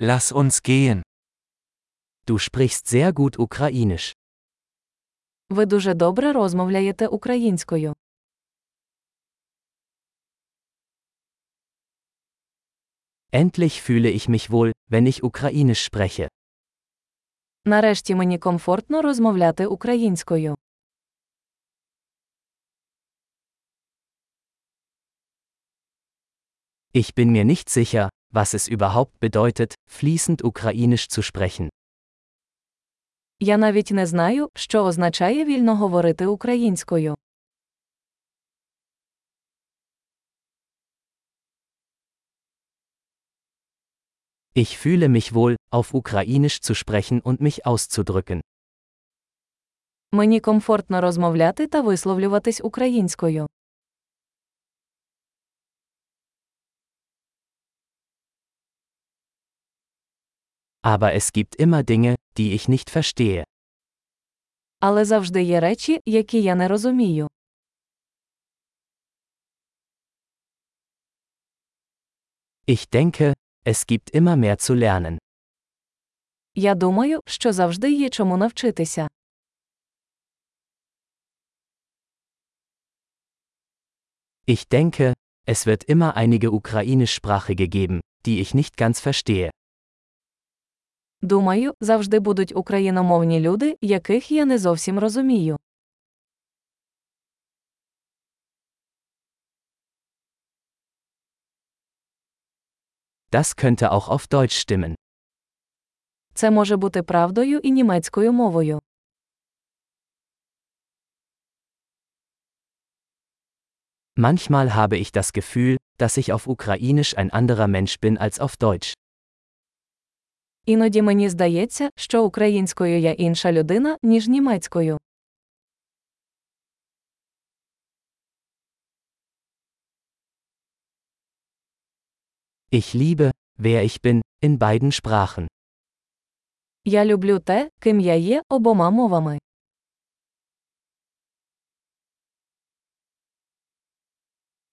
Lass uns gehen. Du sprichst sehr gut Ukrainisch. Ви дуже добре розмовляєте українською. Endlich fühle ich mich wohl, wenn ich Ukrainisch spreche. Нарешті мені комфортно розмовляти українською. Ich bin mir nicht sicher, was es überhaupt bedeutet, fließend Ukrainisch zu sprechen. Я навіть не знаю, що означає вільно говорити українською. Ich fühle mich wohl, auf Ukrainisch zu sprechen und mich auszudrücken. Мені комфортно розмовляти та висловлюватись українською. Aber es gibt immer Dinge, die ich nicht verstehe. Але завжди є речі, які я не розумію. Ich denke, es gibt immer mehr zu lernen. Я думаю, що завжди є чому навчитися. Ich denke, es wird immer einige ukrainischsprachige geben, die ich nicht ganz verstehe. Думаю, завжди будуть україномовні люди, яких я не зовсім розумію. Das könnte auch auf Deutsch stimmen. Це може бути правдою і німецькою мовою. Manchmal habe ich das Gefühl, dass ich auf Ukrainisch ein anderer Mensch bin als auf Deutsch. Іноді мені здається, що українською я інша людина, ніж німецькою. Ich liebe, wer ich bin, in beiden Sprachen. Я люблю те, ким я є обома мовами.